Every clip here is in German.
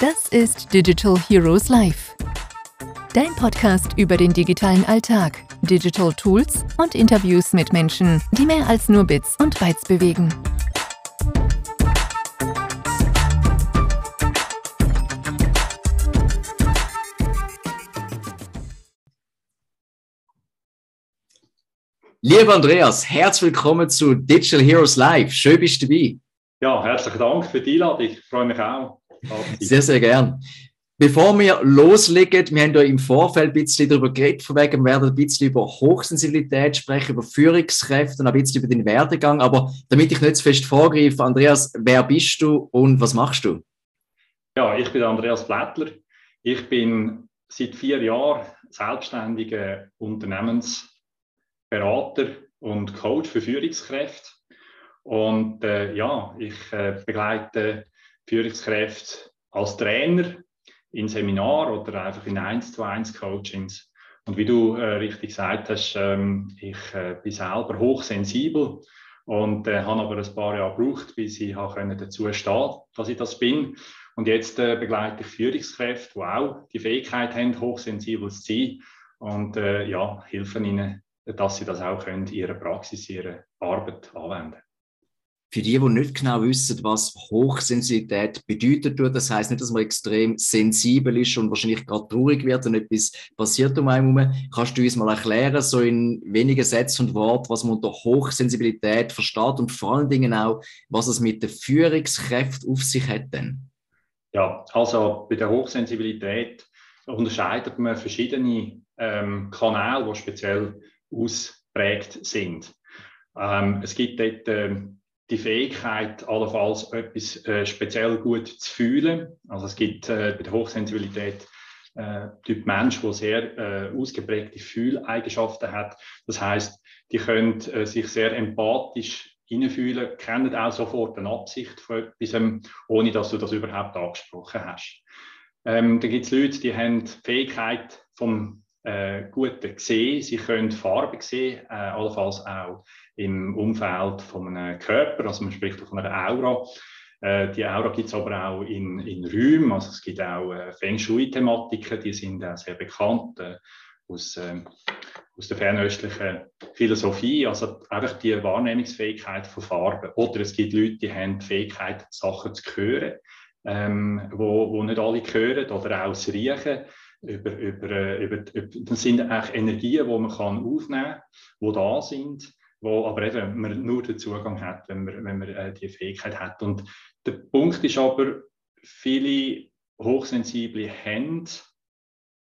Das ist Digital Heroes Live. Dein Podcast über den digitalen Alltag, Digital Tools und Interviews mit Menschen, die mehr als nur Bits und Bytes bewegen. Lieber Andreas, herzlich willkommen zu Digital Heroes Live. Schön bist du dabei. Ja, herzlichen Dank für die Einladung. Ich freue mich auch. Sehr, sehr gern. Bevor wir loslegen, wir haben ja im Vorfeld ein bisschen darüber geredet, von wegen, wir werden ein bisschen über Hochsensibilität sprechen, über Führungskräfte und ein bisschen über den Werdegang. Aber damit ich nicht zu fest vorgreife, Andreas, wer bist du und was machst du? Ja, ich bin Andreas Blättler. Ich bin seit vier Jahren selbstständiger Unternehmens- Berater und Coach für Führungskräfte. Und äh, ja, ich äh, begleite Führungskräfte als Trainer in Seminar oder einfach in 1 zu 1 Coachings. Und wie du äh, richtig gesagt hast, ähm, ich äh, bin selber hochsensibel und äh, habe aber ein paar Jahre gebraucht, bis ich dazu stehen dass ich das bin. Und jetzt äh, begleite ich Führungskräfte, die auch die Fähigkeit haben, hochsensibel zu sein und ja, helfen ihnen dass sie das auch können, in ihrer Praxis, in ihrer Arbeit anwenden für die, die nicht genau wissen, was Hochsensibilität bedeutet, das heißt nicht, dass man extrem sensibel ist und wahrscheinlich gerade traurig wird und etwas passiert um einen herum. Kannst du uns mal erklären, so in wenigen Sätzen und Worten, was man unter Hochsensibilität versteht und vor allen Dingen auch, was es mit der Führungskraft auf sich hat denn? Ja, also bei der Hochsensibilität unterscheidet man verschiedene ähm, Kanäle, die speziell ausprägt sind. Ähm, es gibt dort äh, die Fähigkeit, allenfalls etwas äh, speziell gut zu fühlen. Also es gibt äh, bei der Hochsensibilität äh, Typ Mensch, der sehr äh, ausgeprägte Fühleigenschaften hat. Das heißt, die können äh, sich sehr empathisch hineinfühlen, kennen auch sofort eine Absicht von etwas, ohne dass du das überhaupt angesprochen hast. Ähm, da gibt es Leute, die haben die Fähigkeit vom äh, gut sehen. Sie können Farbe sehen, äh, allenfalls auch im Umfeld von einem Körper, also man spricht von einer Aura. Äh, die Aura gibt es aber auch in, in Räumen, also es gibt auch äh, Feng Shui-Thematiken, die sind auch sehr bekannt äh, aus, äh, aus der fernöstlichen Philosophie, also einfach die Wahrnehmungsfähigkeit von Farben. Oder es gibt Leute, die haben die Fähigkeit, Sachen zu hören, ähm, wo, wo nicht alle hören, oder auch das Riechen über, äh, über, über, das sind eigentlich Energien, die man kann aufnehmen kann, die da sind, wo aber eben man nur den Zugang hat, wenn man, wenn man äh, die Fähigkeit hat. Und der Punkt ist aber, viele Hochsensible haben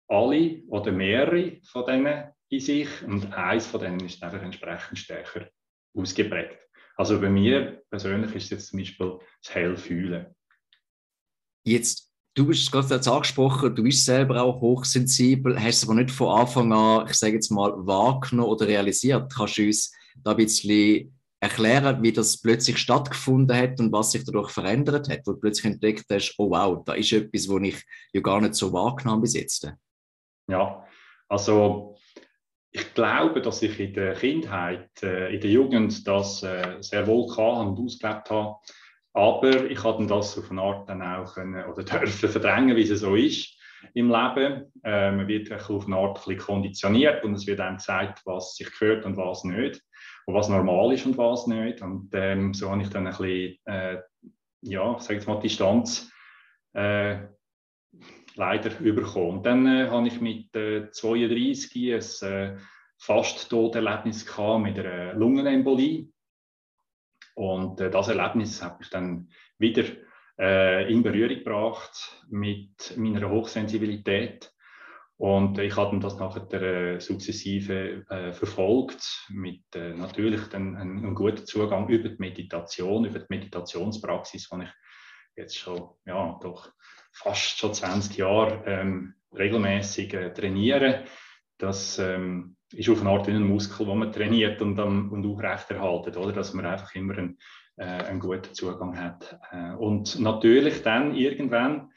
alle oder mehrere von denen in sich und eins von denen ist einfach entsprechend stärker ausgeprägt. Also bei mir persönlich ist es jetzt zum Beispiel das Hellfühlen. Jetzt Du bist gerade jetzt angesprochen, du bist selber auch hochsensibel, hast es aber nicht von Anfang an, ich sage jetzt mal, wahrgenommen oder realisiert. Kannst du uns da ein bisschen erklären, wie das plötzlich stattgefunden hat und was sich dadurch verändert hat, wo du plötzlich entdeckt hast, oh wow, da ist etwas, was ich ja gar nicht so wahrgenommen bis jetzt. Ja, also ich glaube, dass ich in der Kindheit, äh, in der Jugend das äh, sehr wohl kann und ausgelebt habe. Aber ich habe das auf eine Art dann auch können, oder dürfen verdrängen, wie es so ist im Leben. Äh, man wird auf eine Art ein konditioniert und es wird einem gesagt, was sich gehört und was nicht. Und was normal ist und was nicht. Und ähm, so habe ich dann ein bisschen, äh, ja, ich mal, Distanz äh, leider bekommen. Und dann äh, habe ich mit äh, 32 ein äh, fast Toderlebnis gehabt mit einer Lungenembolie. Und äh, das Erlebnis hat mich dann wieder äh, in Berührung gebracht mit meiner Hochsensibilität. Und ich habe das nachher äh, sukzessive äh, verfolgt, mit äh, natürlich dann einem, einem guten Zugang über die Meditation, über die Meditationspraxis, die ich jetzt schon, ja, doch fast schon 20 Jahre ähm, regelmäßig äh, trainiere. Das ähm, ist auf eine Art wie ein Muskel, den man trainiert und, um, und aufrechterhaltet, oder? dass man einfach immer einen, äh, einen guten Zugang hat. Äh, und natürlich dann irgendwann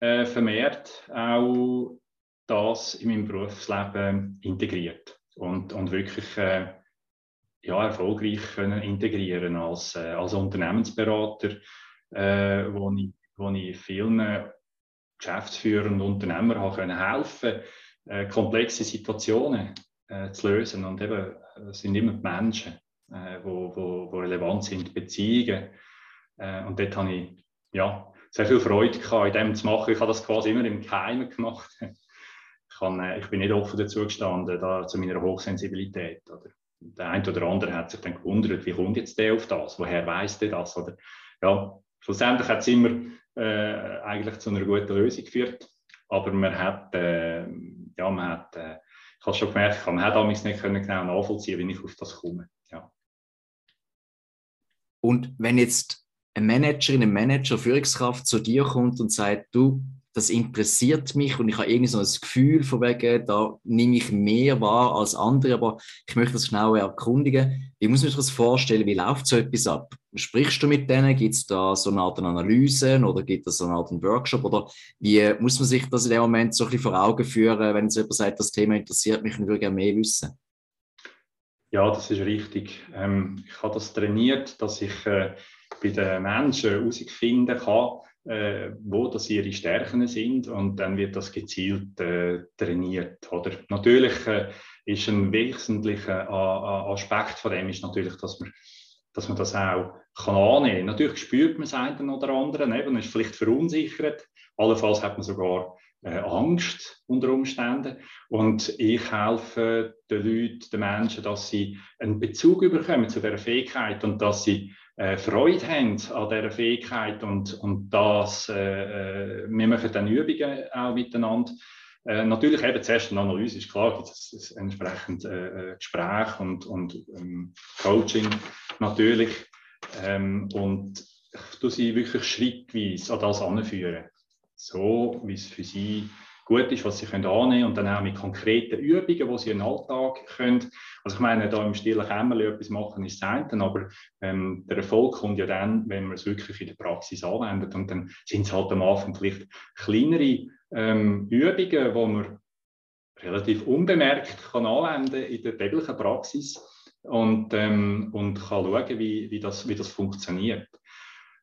äh, vermehrt auch das in meinem Berufsleben integriert und, und wirklich äh, ja, erfolgreich können integrieren als, äh, als Unternehmensberater, äh, wo, ich, wo ich vielen Geschäftsführern und Unternehmern helfen äh, komplexe Situationen äh, zu lösen. Und eben, es sind immer die Menschen, äh, wo, wo, wo relevant sind, Beziehungen. Äh, und dort habe ich ja, sehr viel Freude gehabt, in dem zu machen. Ich habe das quasi immer im Geheimen gemacht. Ich, kann, äh, ich bin nicht offen dazu gestanden, da, zu meiner Hochsensibilität. Oder? Der eine oder andere hat sich dann gewundert, wie kommt jetzt der auf das? Woher weiß der das? Oder, ja, schlussendlich hat es immer äh, eigentlich zu einer guten Lösung geführt. Aber man hat, äh, ja, man hat, äh, ich habe schon gemerkt, man hat damals nicht können genau nachvollziehen, wie ich auf das komme. Ja. Und wenn jetzt eine Managerin, ein Manager, Führungskraft zu dir kommt und sagt, du, das interessiert mich und ich habe irgendwie so ein Gefühl von wegen, da nehme ich mehr wahr als andere, aber ich möchte das genauer erkundigen. Wie muss sich das vorstellen? Wie läuft so etwas ab? Sprichst du mit denen? Gibt es da so eine Art Analyse oder gibt es so eine Art Workshop? Oder wie muss man sich das in dem Moment so ein bisschen vor Augen führen, wenn jemand sagt, das Thema interessiert mich und würde gerne mehr wissen? Ja, das ist richtig. Ähm, ich habe das trainiert, dass ich äh, bei den Menschen herausfinden kann, äh, wo das ihre Stärken sind und dann wird das gezielt äh, trainiert. Oder? Natürlich äh, ist ein wesentlicher Aspekt von dem ist natürlich, dass man, dass man das auch kann annehmen kann. Natürlich spürt man es einen oder anderen, eben, ist vielleicht verunsichert, allenfalls hat man sogar äh, Angst unter Umständen. Und ich helfe den Leuten, den Menschen, dass sie einen Bezug bekommen zu dieser Fähigkeit und dass sie äh, Freude haben an dieser Fähigkeit und, und das, äh, äh, wir machen dann Übungen auch miteinander. Äh, natürlich eben zuerst eine Analyse, ist klar, gibt es entsprechend äh, äh, Gespräch und, und ähm, Coaching natürlich. Ähm, und tue sie wirklich schrittweise an das anführen, so wie es für sie gut ist, was sie können annehmen und dann auch mit konkreten Übungen, die sie im Alltag können. Also ich meine, da im stillen Kämmerchen etwas machen ist eine, aber ähm, der Erfolg kommt ja dann, wenn man es wirklich in der Praxis anwendet und dann sind es halt am Anfang vielleicht kleinere ähm, Übungen, die man relativ unbemerkt kann anwenden in der täglichen Praxis und, ähm, und kann schauen, wie, wie, das, wie das funktioniert.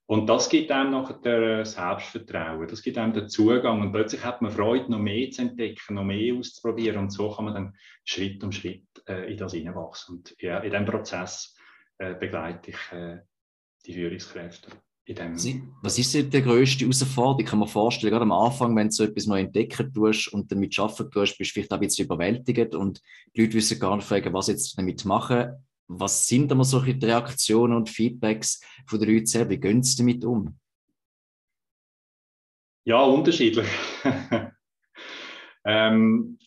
Und das gibt einem nachher Selbstvertrauen, das gibt einem den Zugang und plötzlich hat man Freude, noch mehr zu entdecken, noch mehr auszuprobieren und so kann man dann Schritt um Schritt äh, in das hineinwachsen. Und ja, in diesem Prozess äh, begleite ich äh, die Führungskräfte. Was ist denn die grösste Herausforderung? Ich kann mir vorstellen, gerade am Anfang, wenn du so etwas neu entdecken tust und damit arbeiten tust, bist du vielleicht auch ein bisschen überwältigt und die Leute wissen gar nicht, was jetzt damit machen was sind immer solche Reaktionen und Feedbacks von den Leuten selber? Wie gehen sie damit um? Ja, unterschiedlich. ähm,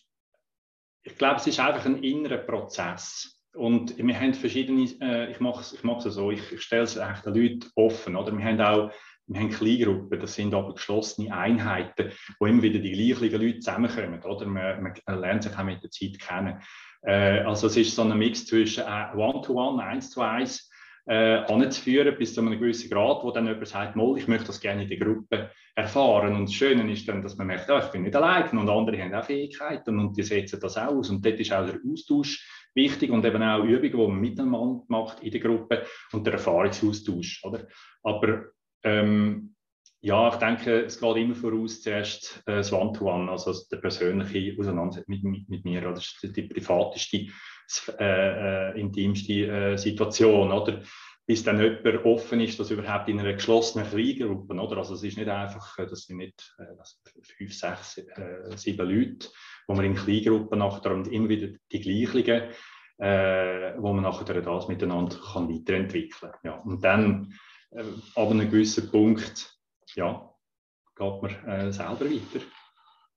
ich glaube, es ist einfach ein innerer Prozess. Und wir haben verschiedene, äh, ich mache es ich so, ich, ich stelle es echt den Leuten offen. Oder? Wir haben auch wir haben Kleingruppen, das sind aber geschlossene Einheiten, wo immer wieder die gleichen Leute zusammenkommen. Oder? Man, man lernt sich auch mit der Zeit kennen. Äh, also es ist so ein Mix zwischen äh, One-to-One, eins zu eins, äh, anzuführen bis zu einem gewissen Grad, wo dann jemand sagt, Moll, ich möchte das gerne in der Gruppe erfahren. Und das Schöne ist dann, dass man merkt, ja, ich bin nicht allein und andere haben auch Fähigkeiten und die setzen das aus. Und dort ist auch der Austausch wichtig und eben auch Übungen, die man miteinander macht in der Gruppe und der Erfahrungsaustausch. Oder? Aber ähm, ja, ich denke, es geht immer voraus zuerst äh, das One-to-One, also der persönliche Auseinandersetzung mit, mit, mit, mir. Das ist die privateste, äh, äh, intimste äh, Situation, oder? Bis dann jemand offen ist, dass überhaupt in einer geschlossenen Kleingruppe, oder? Also es ist nicht einfach, äh, das sind nicht äh, das fünf, sechs, sieben Leute, wo man in Kleingruppen nachher und immer wieder die gleichen, wo man nachher das miteinander kann weiterentwickeln kann. Ja. Und dann, ab einem gewissen Punkt, ja, geht man äh, selber weiter.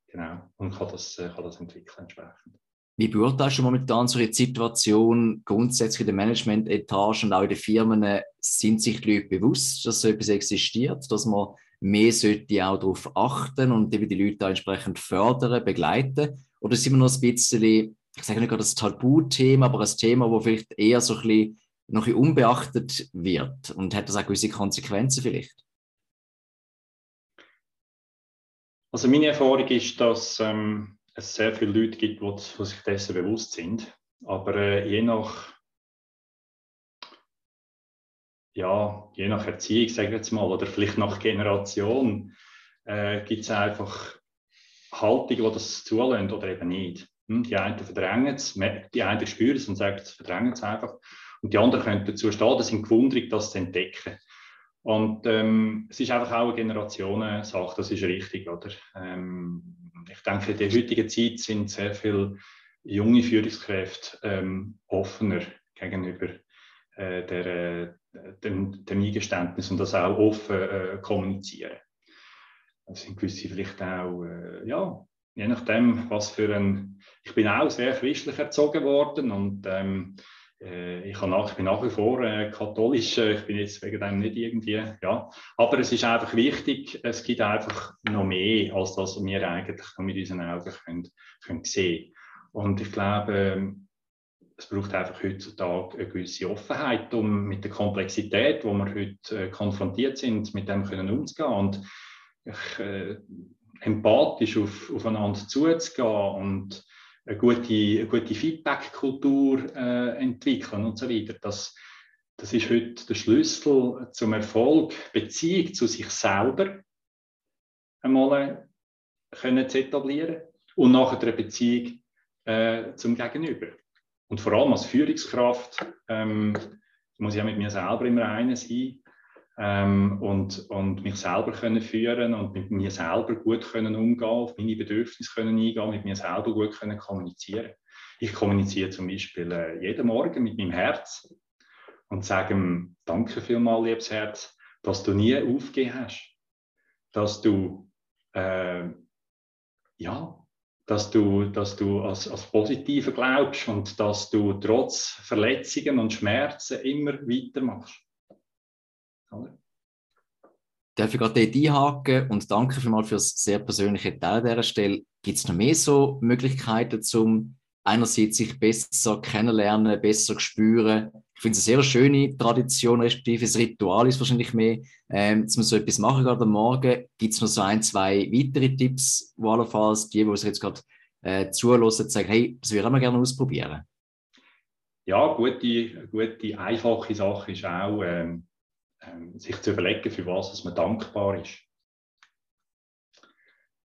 Genau. Und kann das, äh, kann das entwickeln entsprechend. Wie beurteilst du momentan so eine Situation grundsätzlich in der Management-Etage und auch in den Firmen? Sind sich die Leute bewusst, dass so etwas existiert, dass man mehr sollte auch darauf achten und eben die Leute entsprechend fördern, begleiten? Oder sind wir noch ein bisschen, ich sage nicht gerade das Tabuthema, aber ein Thema, wo vielleicht eher so ein bisschen noch unbeachtet wird und hat das auch gewisse Konsequenzen vielleicht? Also meine Erfahrung ist, dass ähm, es sehr viele Leute gibt, die, sich dessen bewusst sind. Aber äh, je nach ja, je nach Erziehung, sage ich jetzt mal, oder vielleicht nach Generation, äh, gibt es einfach Haltungen, die das zulassen oder eben nicht. Hm? Die einen verdrängen es, die einen spüren es und sagen, es verdrängen es einfach. Und die anderen können dazu stehen, das sind gewundert, das zu entdecken. Und ähm, es ist einfach auch eine Generationensache, das ist richtig, oder? Ähm, ich denke, in der heutigen Zeit sind sehr viele junge Führungskräfte ähm, offener gegenüber äh, der, äh, dem, dem Eingeständnis und das auch offen äh, kommunizieren. Das sind gewisse vielleicht auch, äh, ja, je nachdem, was für ein. Ich bin auch sehr christlich erzogen worden und ähm, äh, ich, nach, ich bin nach wie vor äh, katholisch, äh, ich bin jetzt wegen dem nicht irgendwie, ja. Aber es ist einfach wichtig, es gibt einfach noch mehr, als das wir eigentlich mit unseren Augen können, können sehen Und ich glaube, ähm, es braucht einfach heutzutage eine gewisse Offenheit, um mit der Komplexität, wo wir heute äh, konfrontiert sind, mit dem können umzugehen und ich, äh, empathisch auf, aufeinander zuzugehen und eine gute, eine gute Feedback-Kultur äh, entwickeln und so weiter. Das, das ist heute der Schlüssel zum Erfolg, Beziehung zu sich selber einmal können zu etablieren und nachher eine Beziehung äh, zum Gegenüber. Und vor allem als Führungskraft ähm, muss ich ja mit mir selber immer eine sein ähm, und, und mich selber können führen und mit mir selber gut können umgehen, auf meine Bedürfnisse können eingehen, mit mir selber gut können kommunizieren. Ich kommuniziere zum Beispiel äh, jeden Morgen mit meinem Herz und sage ihm, danke vielmals, liebes Herz, dass du nie aufgegeben hast, dass du äh, ja, dass du, dass du als, als Positive glaubst und dass du trotz Verletzungen und Schmerzen immer weitermachst. Oder? Darf ich gerade dort einhaken und danke vielmals für das sehr persönliche Teil an dieser Stelle. Gibt es noch mehr so Möglichkeiten, um einerseits sich besser kennenlernen, besser spüren? Ich finde es eine sehr schöne Tradition, respektive das Ritual ist wahrscheinlich mehr, ähm, dass man so etwas machen gerade am Morgen. Gibt es noch so ein, zwei weitere Tipps, wo allenfalls die, die sich jetzt gerade äh, zulassen, sagen, hey, das würde ich auch gerne ausprobieren? Ja, gute, gute, einfache Sache ist auch, ähm, ähm, sich zu überlegen, für was man dankbar ist.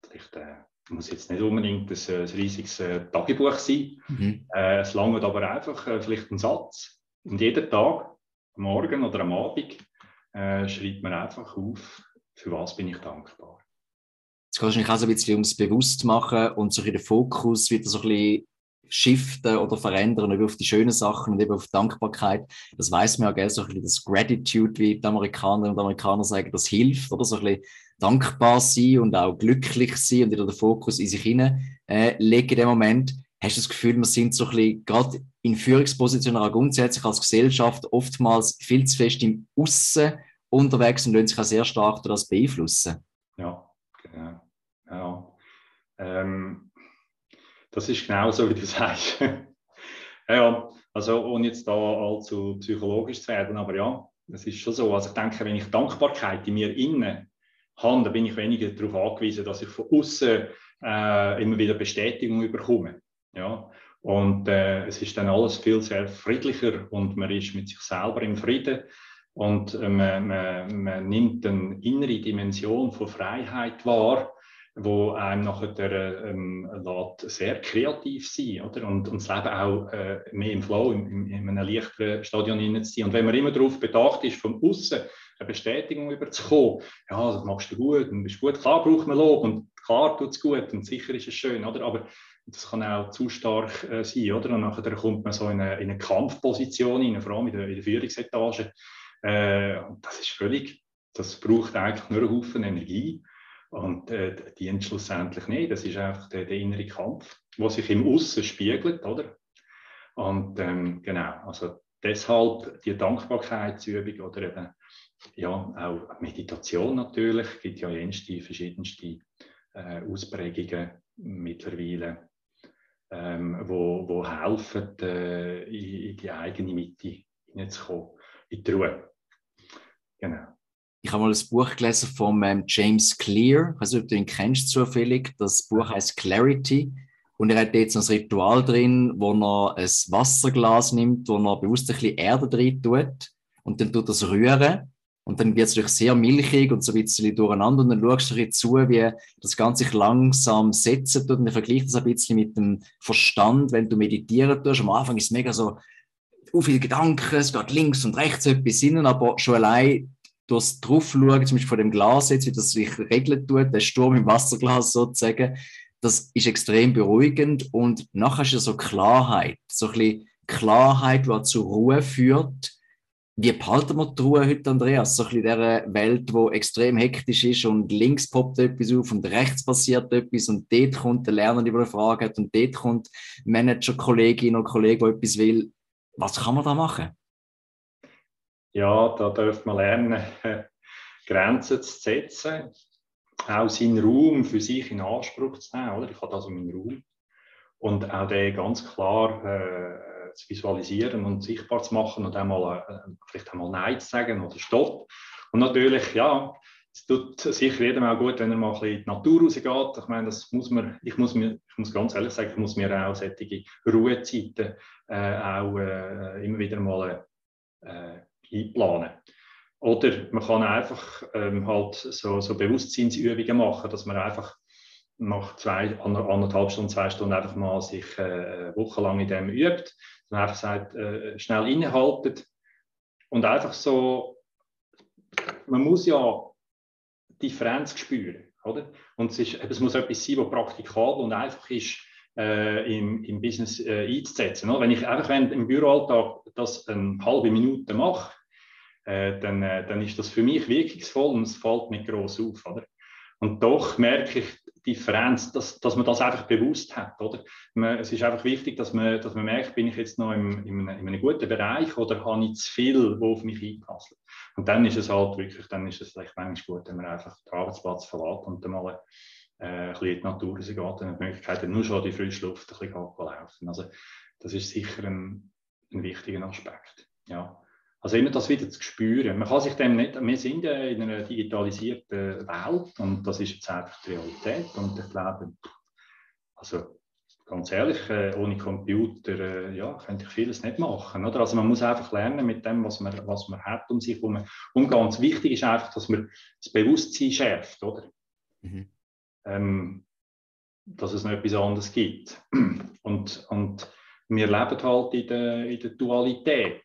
Vielleicht äh, muss jetzt nicht unbedingt ein, ein riesiges äh, Tagebuch sein. Mhm. Äh, es langt aber einfach äh, vielleicht ein Satz. Und jeden Tag, am Morgen oder am Abend, äh, schreibt man einfach auf, für was bin ich dankbar. Jetzt kannst du dich auch so ein bisschen ums bewusst machen und so ein den Fokus wieder so ein bisschen shiften oder verändern, eben auf die schönen Sachen und eben auf Dankbarkeit. Das weiß man ja, gell, so ein bisschen das Gratitude, wie die Amerikanerinnen und Amerikaner sagen, das hilft, oder so ein bisschen dankbar sein und auch glücklich sein und wieder den Fokus in sich hinein äh, legen in dem Moment. Hast du das Gefühl, wir sind so ein bisschen, gerade in Führungspositionen auch grundsätzlich als Gesellschaft oftmals viel zu fest im Aussen unterwegs und lassen sich auch sehr stark durch das beeinflussen? Ja, genau. Ja. Ähm, das ist genau so, wie du sagst. ja, also ohne jetzt da allzu psychologisch zu werden, aber ja, es ist schon so. Also ich denke, wenn ich Dankbarkeit in mir innen habe, dann bin ich weniger darauf angewiesen, dass ich von außen äh, immer wieder Bestätigung bekomme. Ja, und äh, es ist dann alles viel sehr friedlicher und man ist mit sich selber im Frieden und äh, man, man, man nimmt eine innere Dimension von Freiheit wahr wo einem nachher ähm, lässt sehr kreativ sein oder? Und, das Leben auch äh, mehr im Flow, in, in, einem leichteren Stadion zu sein. Und wenn man immer darauf bedacht ist, von außen eine Bestätigung überzukommen, ja, das machst du gut und bist gut, klar braucht man Lob und klar tut es gut und sicher ist es schön, oder? aber das kann auch zu stark äh, sein, oder? Und nachher kommt man so in eine, in eine Kampfposition rein, vor allem in der, in der Führungsetage. Äh, und das ist völlig, das braucht eigentlich nur einen Haufen Energie. Und äh, dient schlussendlich nicht. Das ist einfach der, der innere Kampf, der sich im Aussen spiegelt, oder? Und ähm, genau, also deshalb die Dankbarkeitsübung oder eben ja, auch Meditation natürlich, es gibt ja jenste verschiedenste äh, Ausprägungen mittlerweile, ähm, wo, wo helfen, äh, in, in, die eigene Mitte hineinzukommen, in die Ruhe. Genau. Ich habe mal ein Buch gelesen von ähm, James Clear. Ich weiß nicht, ob du ihn kennst zufällig. Das Buch heißt Clarity. Und er hat jetzt ein Ritual drin, wo er ein Wasserglas nimmt, wo er bewusst ein bisschen Erde drin tut und dann tut das rühren und dann wird es natürlich sehr milchig und so ein bisschen durcheinander und dann schaust du ein zu, wie das Ganze sich langsam setzen tut und dann vergleicht das ein bisschen mit dem Verstand, wenn du meditieren tust. Am Anfang ist es mega so, so viele Gedanken, es geht links und rechts etwas hin, aber schon allein durchs Draufschauen, zum Beispiel von dem Glas jetzt, wie das sich regeln tut, der Sturm im Wasserglas sozusagen, das ist extrem beruhigend und nachher ist ja so Klarheit, so ein bisschen Klarheit, die zur Ruhe führt. Wie behalten wir die Ruhe heute, Andreas? So ein bisschen in dieser Welt, die extrem hektisch ist und links poppt etwas auf und rechts passiert etwas und dort kommt der Lerner, der eine Frage hat und dort kommt Manager, Kollegin oder Kollege, der etwas will. Was kann man da machen? Ja, da dürfen man lernen, Grenzen zu setzen, auch seinen Raum für sich in Anspruch zu nehmen. Oder? Ich habe also meinen Raum. Und auch den ganz klar äh, zu visualisieren und sichtbar zu machen und einmal, äh, vielleicht einmal Nein zu sagen oder Stopp. Und natürlich, ja, es tut sicher jedem auch gut, wenn er mal ein bisschen in die Natur rausgeht. Ich meine, das muss man, ich muss mir, ich muss ganz ehrlich sagen, ich muss mir auch solche Ruhezeiten äh, auch äh, immer wieder mal äh, einplanen. Oder man kann einfach ähm, halt so, so Bewusstseinsübungen machen, dass man einfach nach zwei, anderthalb Stunden, zwei Stunden einfach mal sich äh, wochenlang in dem übt. Man einfach sagt, äh, schnell innehaltet und einfach so, man muss ja Differenz spüren, oder? Und es, ist, es muss etwas sein, was praktikabel und einfach ist, äh, im, im Business äh, einzusetzen. Oder? Wenn ich einfach wenn im Büroalltag das eine halbe Minute mache, äh, dann, äh, dann ist das für mich wirkungsvoll und es fällt nicht groß auf. Oder? Und doch merke ich die Differenz, dass, dass man das einfach bewusst hat. Oder? Man, es ist einfach wichtig, dass man, dass man merkt, bin ich jetzt noch im, in, einem, in einem guten Bereich oder habe ich zu viel, wo auf mich einpasst. Und dann ist es halt wirklich, dann ist es vielleicht manchmal gut, wenn man einfach den Arbeitsplatz verlässt und dann mal äh, ein bisschen in die Natur geht und die Möglichkeit nur schon die frische Luft ein bisschen laufen. Also das ist sicher ein, ein wichtiger Aspekt. Ja. Also immer das wieder zu spüren. Man kann sich dem nicht, wir sind ja in einer digitalisierten Welt und das ist jetzt einfach die Realität und ich glaube, also ganz ehrlich, äh, ohne Computer äh, ja, könnte ich vieles nicht machen. Oder? Also man muss einfach lernen mit dem, was man, was man hat um sich herum. Und ganz wichtig ist einfach, dass man das Bewusstsein schärft, oder? Mhm. Ähm, dass es noch etwas anderes gibt. Und, und wir leben halt in der, in der Dualität.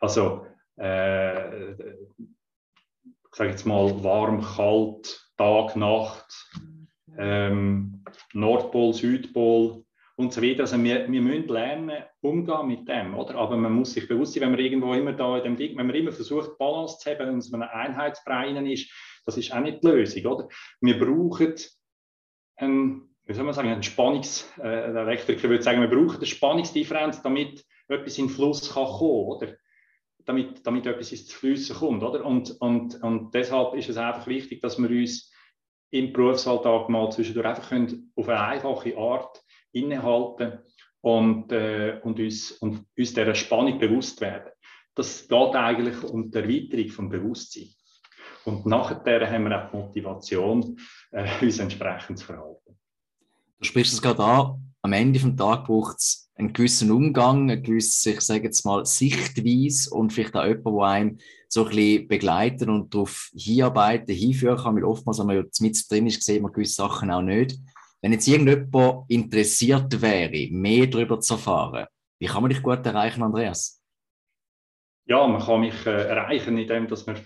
Also, äh, ich sage jetzt mal, warm, kalt, Tag, Nacht, ähm, Nordpol, Südpol und so weiter. Also wir, wir müssen lernen, umgehen mit dem, oder? Aber man muss sich bewusst sein, wenn man irgendwo immer da in dem Ding, wenn man immer versucht, Balance zu haben, wenn es ein Einheitsbrei ist, das ist auch nicht die Lösung, oder? Wir brauchen ein, wie soll man sagen, ein Spannungs, äh, der Elektriker würde sagen, wir brauchen eine Spannungsdifferenz, damit etwas in Fluss kann kommen, oder? Damit, damit etwas ins Flüssen kommt. Oder? Und, und, und deshalb ist es einfach wichtig, dass wir uns im Berufsalltag mal zwischendurch einfach können, auf eine einfache Art innehalten und, äh, und, uns, und uns dieser Spannung bewusst werden. Das geht eigentlich um die Erweiterung vom Bewusstsein. Und nachher haben wir auch die Motivation, äh, uns entsprechend zu verhalten. Du sprichst es gerade an, am Ende des Tages braucht es einen gewissen Umgang, eine gewisse, ich sage jetzt mal, Sichtweise und vielleicht auch jemand, der einem so ein bisschen begleiten und darauf hinarbeiten, hinführen kann, weil oftmals, wenn man ja mit drin ist, sieht man gewisse Sachen auch nicht. Wenn jetzt irgendjemand interessiert wäre, mehr darüber zu erfahren, wie kann man dich gut erreichen, Andreas? Ja, man kann mich äh, erreichen, indem dass man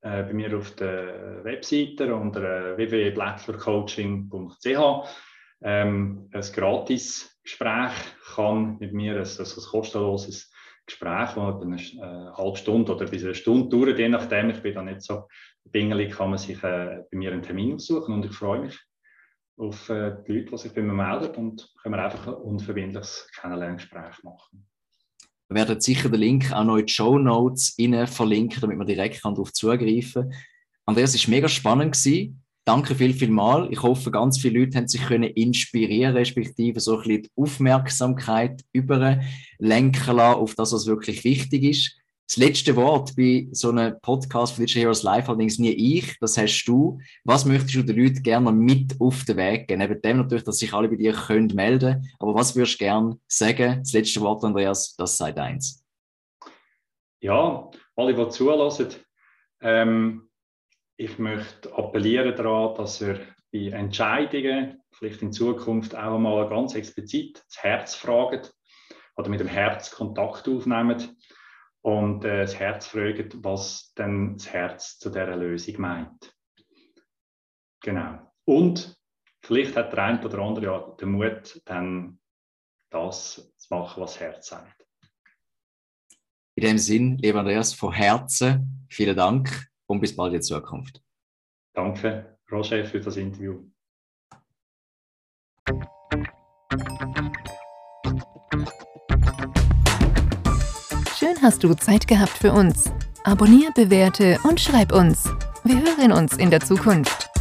äh, bei mir auf der Webseite unter äh, www.blacklercoaching.ch ähm, ein gratis Gespräch kann mit mir, ein, ein, kostenloses Gespräch, das eine äh, halbe Stunde oder bis eine Stunde dauert, je nachdem, ich bin da nicht so bingelig, kann man sich äh, bei mir einen Termin aussuchen und ich freue mich auf äh, die Leute, die sich bei mir melden und können wir einfach ein unverbindliches Kennenlerngespräch machen. Wir werden sicher den Link auch noch in die Show Notes verlinken, damit man direkt darauf zugreifen kann. Andreas, es war mega spannend. Gewesen. Danke viel, viel mal. Ich hoffe, ganz viele Leute haben sich können inspirieren, respektive so ein bisschen die Aufmerksamkeit überlenken lassen auf das, was wirklich wichtig ist. Das letzte Wort bei so einem Podcast von Digital Heroes Live allerdings nie ich, das hast du. Was möchtest du den Leuten gerne mit auf den Weg geben? Neben dem natürlich, dass sich alle bei dir können melden Aber was würdest du gerne sagen? Das letzte Wort, Andreas, das sei deins. Ja, alle, die zulassen, ähm, ich möchte appellieren daran, dass er bei Entscheidungen vielleicht in Zukunft auch einmal ganz explizit das Herz fragt oder mit dem Herz Kontakt aufnehmt und äh, das Herz fragt, was denn das Herz zu dieser Lösung meint. Genau. Und vielleicht hat der eine oder andere ja den Mut, dann das zu machen, was das Herz sagt. In dem Sinn, lieber Andreas, von Herzen vielen Dank und bis bald in Zukunft. Danke, Roger, für das Interview. Schön hast du Zeit gehabt für uns. Abonnier, bewerte und schreib uns. Wir hören uns in der Zukunft.